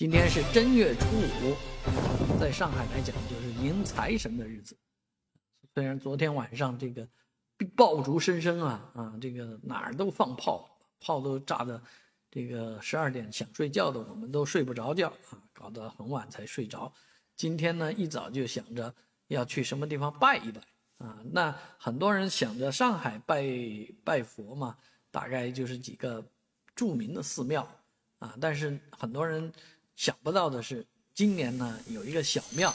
今天是正月初五，在上海来讲就是迎财神的日子。虽然昨天晚上这个爆竹声声啊啊，这个哪儿都放炮，炮都炸的，这个十二点想睡觉的我们都睡不着觉啊，搞得很晚才睡着。今天呢一早就想着要去什么地方拜一拜啊，那很多人想着上海拜拜佛嘛，大概就是几个著名的寺庙啊，但是很多人。想不到的是，今年呢有一个小庙，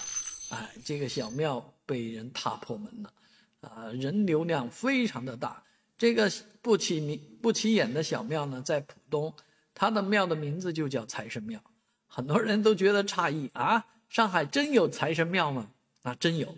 哎，这个小庙被人踏破门了，啊，人流量非常的大。这个不起名不起眼的小庙呢，在浦东，它的庙的名字就叫财神庙。很多人都觉得诧异啊，上海真有财神庙吗？啊，真有。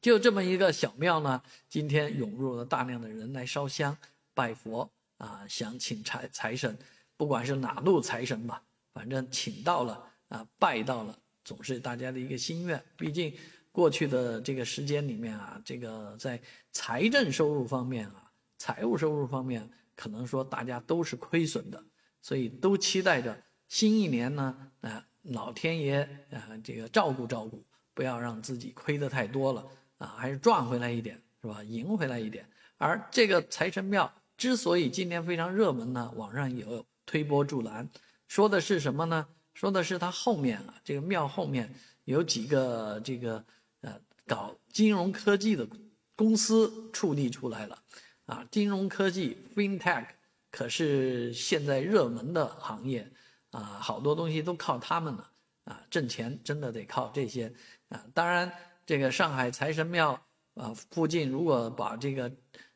就这么一个小庙呢，今天涌入了大量的人来烧香拜佛啊，想请财财神，不管是哪路财神吧。反正请到了啊，拜到了，总是大家的一个心愿。毕竟过去的这个时间里面啊，这个在财政收入方面啊，财务收入方面，可能说大家都是亏损的，所以都期待着新一年呢，啊，老天爷啊，这个照顾照顾，不要让自己亏得太多了啊，还是赚回来一点，是吧？赢回来一点。而这个财神庙之所以今年非常热门呢，网上有推波助澜。说的是什么呢？说的是他后面啊，这个庙后面有几个这个呃搞金融科技的公司矗立出来了，啊，金融科技 FinTech 可是现在热门的行业啊，好多东西都靠他们了，啊，挣钱真的得靠这些啊。当然，这个上海财神庙啊附近如果把这个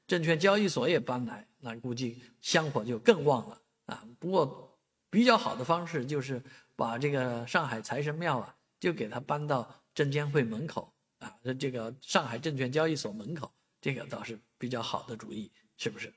证券交易所也搬来，那估计香火就更旺了啊。不过。比较好的方式就是把这个上海财神庙啊，就给它搬到证监会门口啊，这个上海证券交易所门口，这个倒是比较好的主意，是不是？